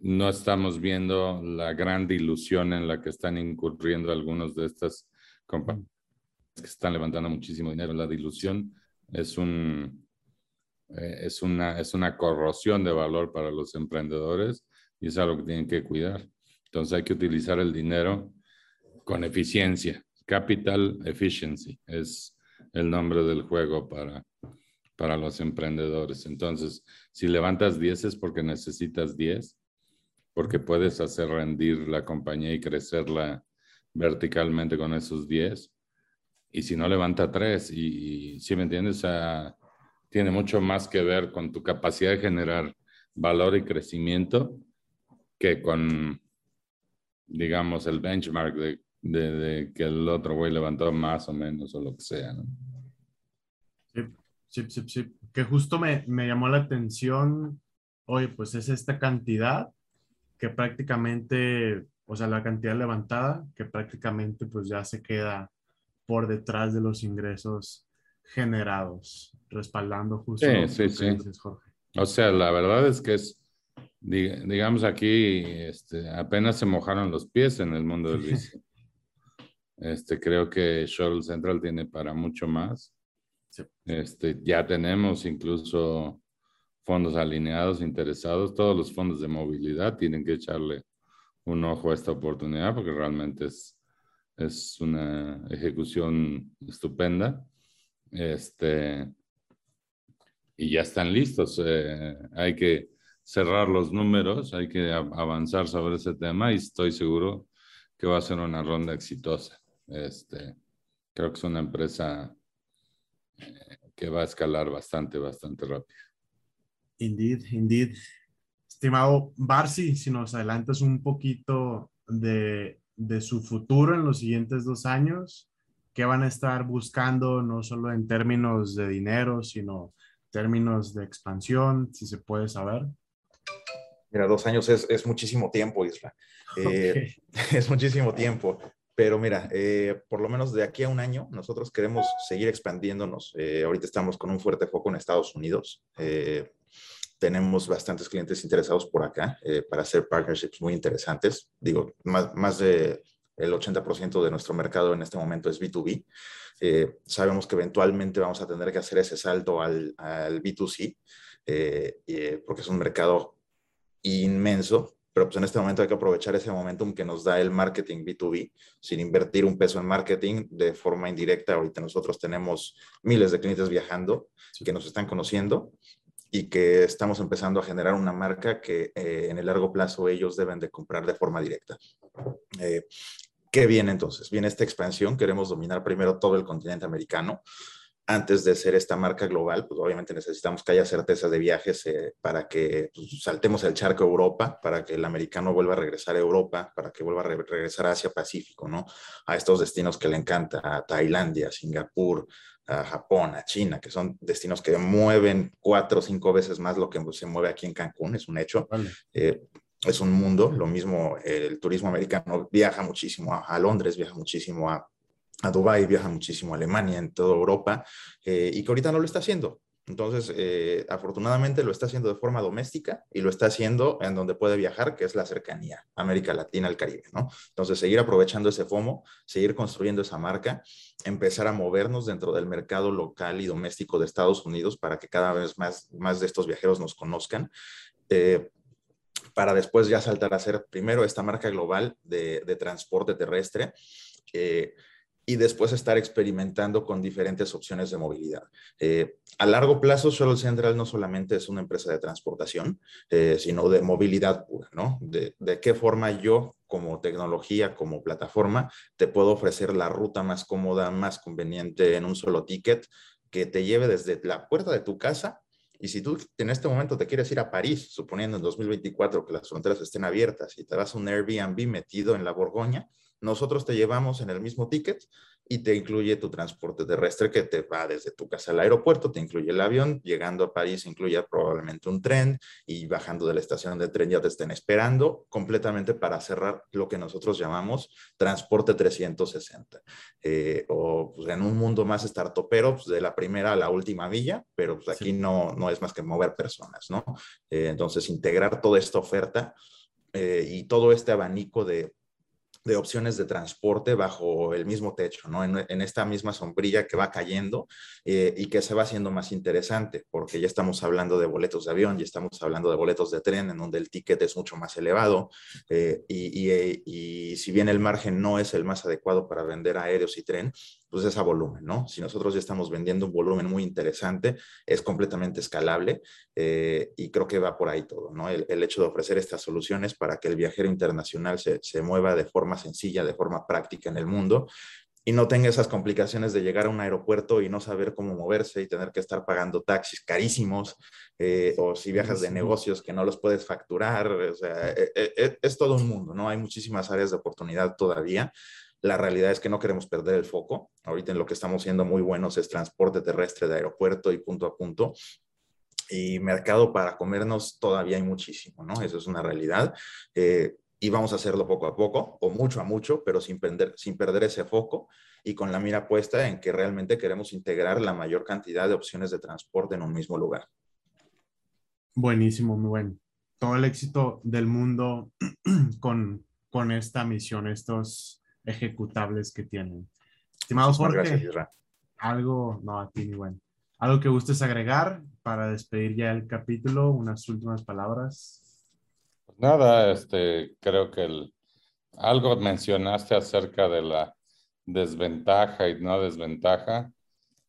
no estamos viendo la gran ilusión en la que están incurriendo algunos de estas compañías que están levantando muchísimo dinero. La dilución es, un, eh, es, una, es una corrosión de valor para los emprendedores y es algo que tienen que cuidar. Entonces hay que utilizar el dinero con eficiencia. Capital efficiency es el nombre del juego para, para los emprendedores. Entonces, si levantas 10 es porque necesitas 10 porque puedes hacer rendir la compañía y crecerla verticalmente con esos 10. Y si no levanta 3, y, si me entiendes, tiene mucho más que ver con tu capacidad de generar valor y crecimiento que con, digamos, el benchmark de, de, que el otro güey levantó más o menos o lo que sea. ¿no? Sí, sí, sí, Que justo me, me llamó la atención, oye, pues es esta cantidad que prácticamente, o sea, la cantidad levantada, que prácticamente pues ya se queda por detrás de los ingresos generados, respaldando justo sí, sí, sí. Jorge. O sea, la verdad es que es, digamos aquí, este, apenas se mojaron los pies en el mundo del <laughs> vicio. Este, creo que Shuttle Central tiene para mucho más. Este, ya tenemos incluso fondos alineados, interesados, todos los fondos de movilidad tienen que echarle un ojo a esta oportunidad porque realmente es, es una ejecución estupenda. Este, y ya están listos. Eh, hay que cerrar los números, hay que avanzar sobre ese tema y estoy seguro que va a ser una ronda exitosa. Este, creo que es una empresa eh, que va a escalar bastante, bastante rápido. Indeed, indeed. Estimado Barsi, si nos adelantas un poquito de, de su futuro en los siguientes dos años, ¿qué van a estar buscando no solo en términos de dinero, sino términos de expansión, si se puede saber? Mira, dos años es, es muchísimo tiempo, Isla. Eh, <laughs> es muchísimo tiempo. Pero mira, eh, por lo menos de aquí a un año, nosotros queremos seguir expandiéndonos. Eh, ahorita estamos con un fuerte foco en Estados Unidos. Eh, tenemos bastantes clientes interesados por acá para hacer partnerships muy interesantes. Digo, más, más de el 80% de nuestro mercado en este momento es B2B. sabemos que eventualmente vamos a tener que hacer ese salto al, al B2C, porque es un mercado inmenso, pero pues en este momento hay que aprovechar ese momentum que nos da el marketing B2B, sin invertir un peso en marketing de forma indirecta. Ahorita nosotros tenemos miles de clientes viajando que nos están conociendo y que estamos empezando a generar una marca que eh, en el largo plazo ellos deben de comprar de forma directa. Eh, ¿Qué viene entonces? Viene esta expansión, queremos dominar primero todo el continente americano antes de ser esta marca global, pues obviamente necesitamos que haya certeza de viajes eh, para que pues, saltemos el charco a Europa, para que el americano vuelva a regresar a Europa, para que vuelva a regresar a Asia Pacífico, ¿no? A estos destinos que le encanta, Tailandia, Singapur, a Japón, a China, que son destinos que mueven cuatro o cinco veces más lo que se mueve aquí en Cancún, es un hecho. Eh, es un mundo, lo mismo el turismo americano viaja muchísimo a Londres, viaja muchísimo a a Dubái, viaja muchísimo a Alemania, en toda Europa, eh, y que ahorita no lo está haciendo. Entonces, eh, afortunadamente lo está haciendo de forma doméstica y lo está haciendo en donde puede viajar, que es la cercanía, América Latina, el Caribe, ¿no? Entonces, seguir aprovechando ese FOMO, seguir construyendo esa marca, empezar a movernos dentro del mercado local y doméstico de Estados Unidos para que cada vez más, más de estos viajeros nos conozcan. Eh, para después ya saltar a ser primero esta marca global de, transporte terrestre. Eh, y después estar experimentando con diferentes opciones de movilidad. Eh, a largo plazo, Shuttle Central no solamente es una empresa de transportación, eh, sino de movilidad pura, ¿no? De, qué forma yo, como tecnología, como plataforma, te puedo ofrecer la ruta más cómoda, más conveniente en un solo ticket que te lleve desde la puerta de tu casa y si tú en este momento te quieres ir a París, suponiendo en 2024 que las fronteras estén abiertas y te vas un Airbnb metido en la Borgoña, nosotros te llevamos en el mismo ticket y te incluye tu transporte terrestre que te va desde tu casa al aeropuerto, te incluye el avión, llegando a París incluye probablemente un tren y bajando de la estación de tren ya te estén esperando, completamente para cerrar lo que nosotros llamamos transporte 360. Eh, o pues, en un mundo más startupero, pues, de la primera a la última villa, pero pues, aquí no, no es más que mover personas, ¿no? Eh, entonces, integrar toda esta oferta eh, y todo este abanico de de opciones de transporte bajo el mismo techo, ¿no? En, esta misma sombrilla que va cayendo eh, y que se va haciendo más interesante, porque ya estamos hablando de boletos de avión, ya estamos hablando de boletos de tren, en donde el ticket es mucho más elevado, eh, y, y, si bien el margen no es el más adecuado para vender aéreos y tren, pues es a volumen, ¿no? Si nosotros ya estamos vendiendo un volumen muy interesante, es completamente escalable eh, y creo que va por ahí todo, ¿no? El, hecho de ofrecer estas soluciones para que el viajero internacional se, se mueva de forma sencilla, de forma práctica en el mundo y no tenga esas complicaciones de llegar a un aeropuerto y no saber cómo moverse y tener que estar pagando taxis carísimos, eh, o si viajas de negocios que no los puedes facturar, o sea, es, es, todo un mundo, ¿no? Hay muchísimas áreas de oportunidad todavía, la realidad es que no queremos perder el foco. Ahorita en lo que estamos siendo muy buenos es transporte terrestre de aeropuerto y punto a punto. Y mercado para comernos todavía hay muchísimo, ¿no? Eso es una realidad. Eh, y vamos a hacerlo poco a poco, o mucho a mucho, pero sin perder, sin perder ese foco y con la mira puesta en que realmente queremos integrar la mayor cantidad de opciones de transporte en un mismo lugar. Buenísimo, muy bueno. Todo el éxito del mundo <clears throat> con, con esta misión, estos ejecutables que tienen. Estimado Jorge, algo, no, a ti bueno. Algo que gustes agregar para despedir ya el capítulo, unas últimas palabras. Nada, este, creo que el, algo mencionaste acerca de la desventaja y no desventaja.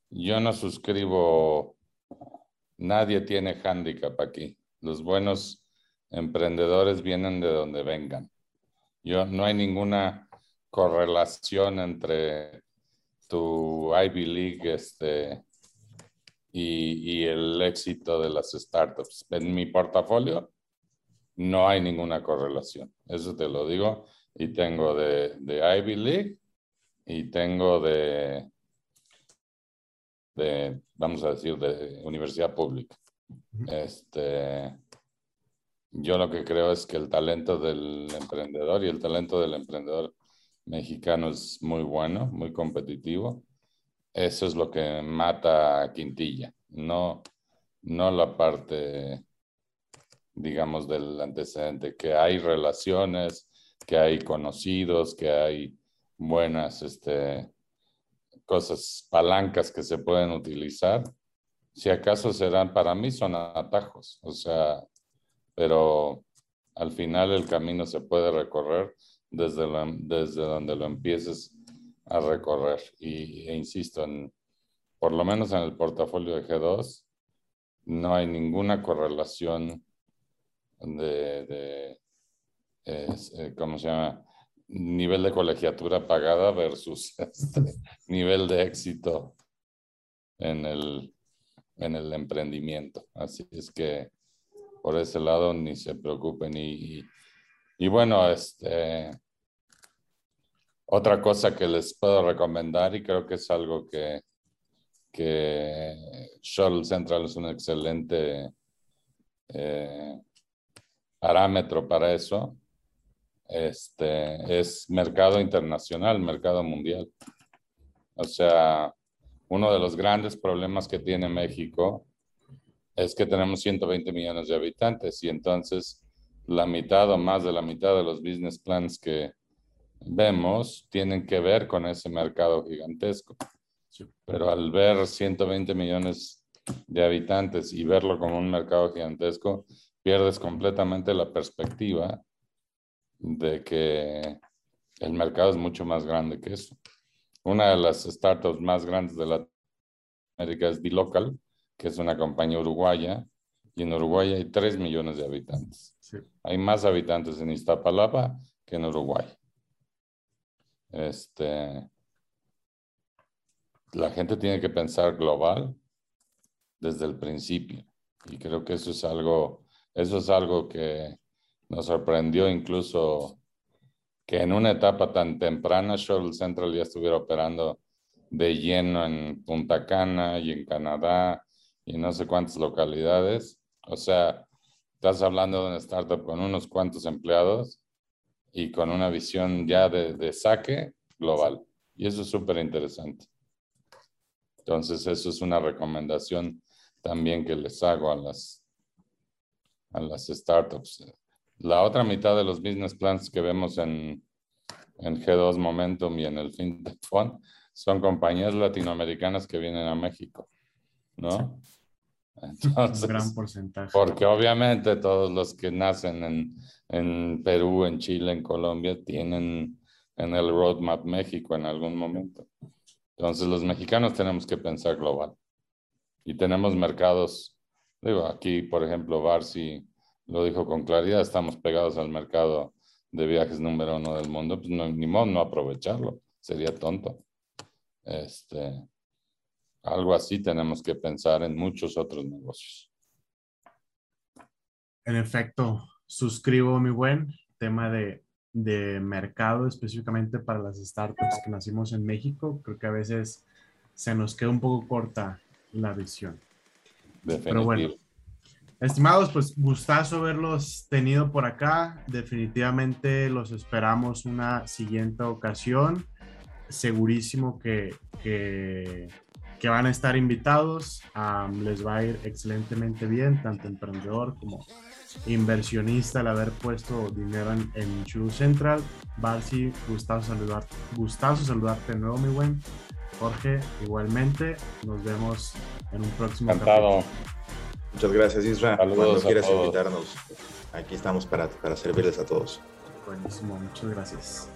Yo no suscribo, nadie tiene handicap aquí. Los buenos emprendedores vienen de donde vengan. Yo no hay ninguna correlación entre tu Ivy League este, y, el éxito de las startups. En mi portafolio no hay ninguna correlación. Eso te lo digo. Y tengo de, de Ivy League y tengo de, de, vamos a decir, de universidad pública. Este, yo lo que creo es que el talento del emprendedor y el talento del emprendedor mexicano es muy bueno, muy competitivo. Eso es lo que mata a Quintilla, no, no la parte, digamos, del antecedente, que hay relaciones, que hay conocidos, que hay buenas este, cosas, palancas que se pueden utilizar. Si acaso serán, para mí son atajos, o sea, pero al final el camino se puede recorrer desde, desde donde lo empieces a recorrer. Y, e insisto, en, por lo menos en el portafolio de G2, no hay ninguna correlación de, de eh, ¿cómo se llama? Nivel de colegiatura pagada versus <laughs> este, nivel de éxito en el, en el emprendimiento. Así es que por ese lado ni se preocupen y y bueno, este, otra cosa que les puedo recomendar y creo que es algo que, que Central es un excelente eh, parámetro para eso, este, es mercado internacional, mercado mundial. O sea, uno de los grandes problemas que tiene México es que tenemos 120 millones de habitantes y entonces la mitad o más de la mitad de los business plans que vemos tienen que ver con ese mercado gigantesco. Pero al ver 120 millones de habitantes y verlo como un mercado gigantesco, pierdes completamente la perspectiva de que el mercado es mucho más grande que eso. Una de las startups más grandes de Latinoamérica es D-Local, que es una compañía uruguaya, y en Uruguay hay 3 millones de habitantes. Hay más habitantes en Iztapalapa que en Uruguay. Este, la gente tiene que pensar global desde el principio. Y creo que eso es algo, eso es algo que nos sorprendió incluso que en una etapa tan temprana Shuttle Central ya estuviera operando de lleno en Punta Cana y en Canadá y no sé cuántas localidades. O sea, estás hablando de una startup con unos cuantos empleados y con una visión ya de, de saque global. Y eso es súper interesante. Entonces, eso es una recomendación también que les hago a las, a las startups. La otra mitad de los business plans que vemos en, en G2 Momentum y en el FinTech Fund son compañías latinoamericanas que vienen a México, ¿no? Entonces, Un gran porcentaje. Porque obviamente todos los que nacen en, en Perú, en Chile, en Colombia, tienen en el roadmap México en algún momento. Entonces los mexicanos tenemos que pensar global y tenemos mercados, digo, aquí por ejemplo Barsi lo dijo con claridad, estamos pegados al mercado de viajes número uno del mundo, pues no, ni modo no aprovecharlo, sería tonto. Este, algo así tenemos que pensar en muchos otros negocios. En efecto, suscribo mi buen tema de de mercado específicamente para las startups que nacimos en México, creo que a veces se nos queda un poco corta la visión. Pero bueno, estimados, pues gustazo verlos tenido por acá. Definitivamente los esperamos una siguiente ocasión. Segurísimo que, que, van a estar invitados. les va a ir excelentemente bien, tanto emprendedor como inversionista al haber puesto dinero en, en Central. Barsi, gustazo saludarte, gustazo saludarte de nuevo, mi buen. Jorge, igualmente, nos vemos en un próximo Encantado. Muchas gracias, Isra. Cuando quieras invitarnos, aquí estamos para, para servirles a todos. Buenísimo, muchas gracias.